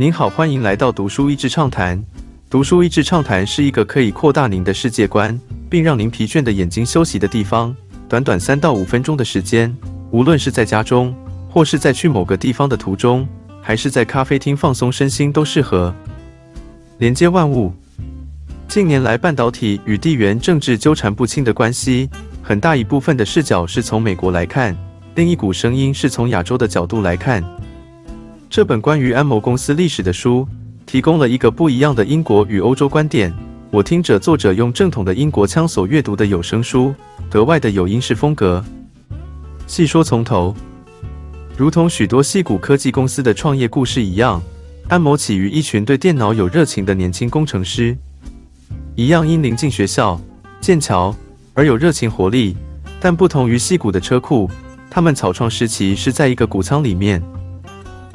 您好，欢迎来到读书益智畅谈。读书益智畅谈是一个可以扩大您的世界观，并让您疲倦的眼睛休息的地方。短短三到五分钟的时间，无论是在家中，或是在去某个地方的途中，还是在咖啡厅放松身心，都适合。连接万物。近年来，半导体与地缘政治纠缠不清的关系，很大一部分的视角是从美国来看，另一股声音是从亚洲的角度来看。这本关于安谋公司历史的书，提供了一个不一样的英国与欧洲观点。我听着作者用正统的英国腔所阅读的有声书，格外的有英式风格。细说从头，如同许多细谷科技公司的创业故事一样，安谋起于一群对电脑有热情的年轻工程师，一样因临近学校、剑桥而有热情活力。但不同于细谷的车库，他们草创时期是在一个谷仓里面。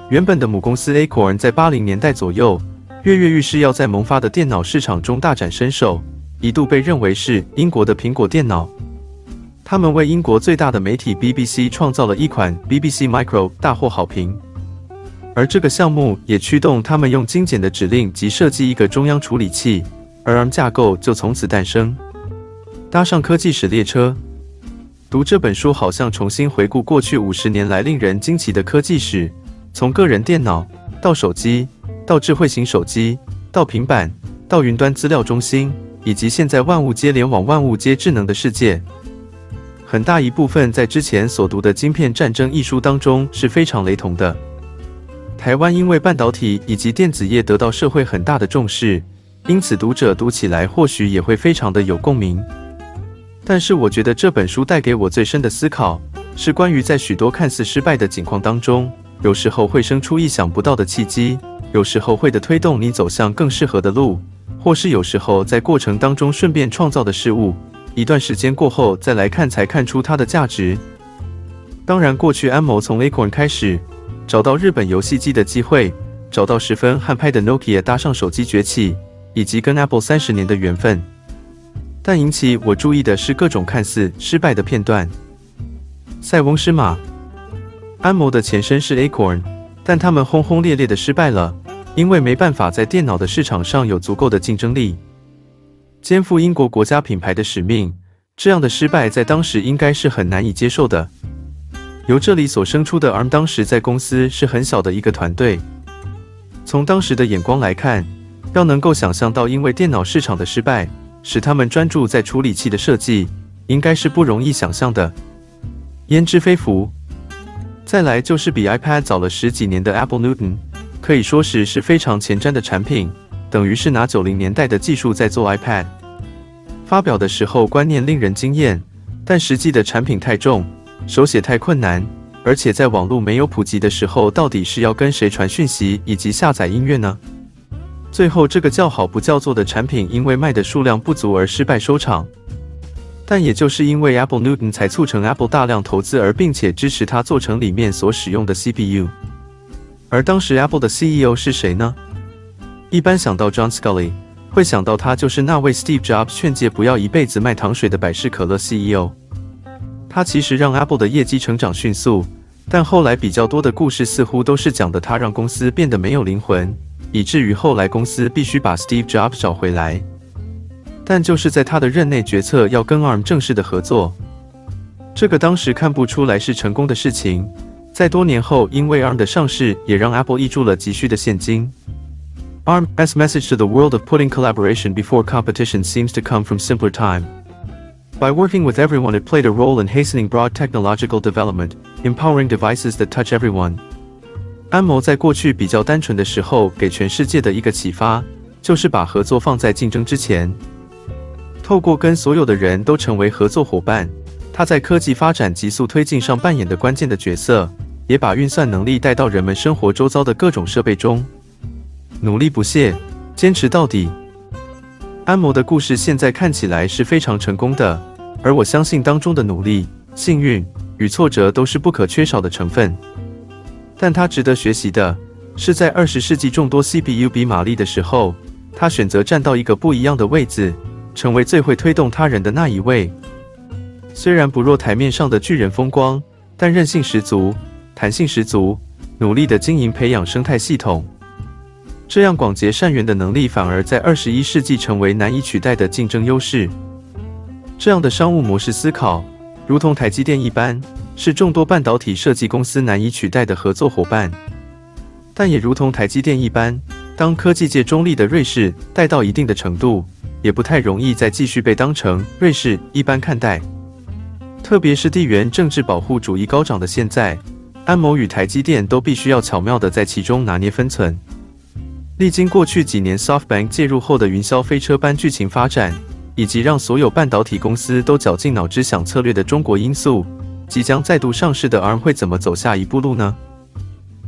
原本的母公司 Acorn 在八零年代左右跃跃欲试，要在萌发的电脑市场中大展身手，一度被认为是英国的苹果电脑。他们为英国最大的媒体 BBC 创造了一款 BBC Micro，大获好评。而这个项目也驱动他们用精简的指令及设计一个中央处理器，而 ARM 架构就从此诞生。搭上科技史列车，读这本书好像重新回顾过去五十年来令人惊奇的科技史。从个人电脑到手机，到智慧型手机，到平板，到云端资料中心，以及现在万物皆联网、万物皆智能的世界，很大一部分在之前所读的《晶片战争》一书当中是非常雷同的。台湾因为半导体以及电子业得到社会很大的重视，因此读者读起来或许也会非常的有共鸣。但是我觉得这本书带给我最深的思考，是关于在许多看似失败的境况当中。有时候会生出意想不到的契机，有时候会的推动你走向更适合的路，或是有时候在过程当中顺便创造的事物，一段时间过后再来看才看出它的价值。当然，过去安谋从 Acorn 开始找到日本游戏机的机会，找到十分悍派的 Nokia 搭上手机崛起，以及跟 Apple 三十年的缘分。但引起我注意的是各种看似失败的片段。塞翁失马。安谋的前身是 Acorn，但他们轰轰烈烈的失败了，因为没办法在电脑的市场上有足够的竞争力，肩负英国国家品牌的使命。这样的失败在当时应该是很难以接受的。由这里所生出的 ARM，当时在公司是很小的一个团队。从当时的眼光来看，要能够想象到因为电脑市场的失败，使他们专注在处理器的设计，应该是不容易想象的。焉知非福。再来就是比 iPad 早了十几年的 Apple Newton，可以说是是非常前瞻的产品，等于是拿九零年代的技术在做 iPad。发表的时候观念令人惊艳，但实际的产品太重，手写太困难，而且在网络没有普及的时候，到底是要跟谁传讯息以及下载音乐呢？最后这个叫好不叫座的产品，因为卖的数量不足而失败收场。但也就是因为 Apple Newton 才促成 Apple 大量投资，而并且支持它做成里面所使用的 CPU。而当时 Apple 的 CEO 是谁呢？一般想到 John Sculley，会想到他就是那位 Steve Jobs 劝诫不要一辈子卖糖水的百事可乐 CEO。他其实让 Apple 的业绩成长迅速，但后来比较多的故事似乎都是讲的他让公司变得没有灵魂，以至于后来公司必须把 Steve Jobs 找回来。但就是在他的任内，决策要跟 ARM 正式的合作，这个当时看不出来是成功的事情。在多年后，因为 ARM 的上市，也让 Apple 挹注了急需的现金。ARM's message to the world of putting collaboration before competition seems to come from simpler time. By working with everyone, it played a role in hastening broad technological development, empowering devices that touch everyone. 安谋在过去比较单纯的时候，给全世界的一个启发，就是把合作放在竞争之前。透过跟所有的人都成为合作伙伴，他在科技发展急速推进上扮演的关键的角色，也把运算能力带到人们生活周遭的各种设备中。努力不懈，坚持到底。安摩的故事现在看起来是非常成功的，而我相信当中的努力、幸运与挫折都是不可缺少的成分。但他值得学习的是，在二十世纪众多 CPU 比马力的时候，他选择站到一个不一样的位置。成为最会推动他人的那一位。虽然不若台面上的巨人风光，但韧性十足，弹性十足，努力的经营培养生态系统。这样广结善缘的能力反而在二十一世纪成为难以取代的竞争优势。这样的商务模式思考，如同台积电一般，是众多半导体设计公司难以取代的合作伙伴。但也如同台积电一般，当科技界中立的瑞士带到一定的程度，也不太容易再继续被当成瑞士一般看待。特别是地缘政治保护主义高涨的现在，安谋与台积电都必须要巧妙地在其中拿捏分寸。历经过去几年 SoftBank 介入后的云霄飞车般剧情发展，以及让所有半导体公司都绞尽脑汁想策略的中国因素，即将再度上市的 ARM 会怎么走下一步路呢？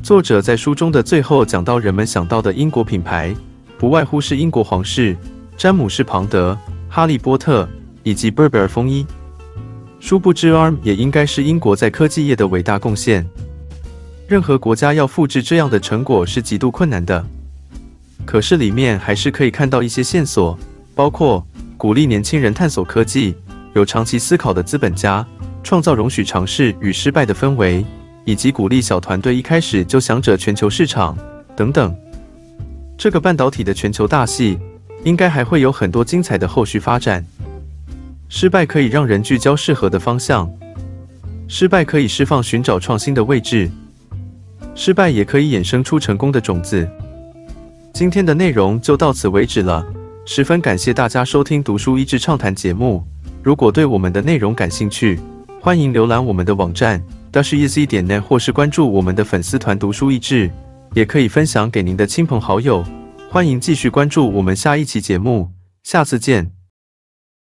作者在书中的最后讲到，人们想到的英国品牌，不外乎是英国皇室、詹姆士·庞德、哈利波特以及 Burberry 风衣。殊不知，ARM 也应该是英国在科技业的伟大贡献。任何国家要复制这样的成果是极度困难的。可是里面还是可以看到一些线索，包括鼓励年轻人探索科技、有长期思考的资本家、创造容许尝试与失败的氛围，以及鼓励小团队一开始就想着全球市场等等。这个半导体的全球大戏，应该还会有很多精彩的后续发展。失败可以让人聚焦适合的方向，失败可以释放寻找创新的位置，失败也可以衍生出成功的种子。今天的内容就到此为止了，十分感谢大家收听《读书益智畅谈》节目。如果对我们的内容感兴趣，欢迎浏览我们的网站 dasheasy 点 net，或是关注我们的粉丝团“读书益智”，也可以分享给您的亲朋好友。欢迎继续关注我们下一期节目，下次见。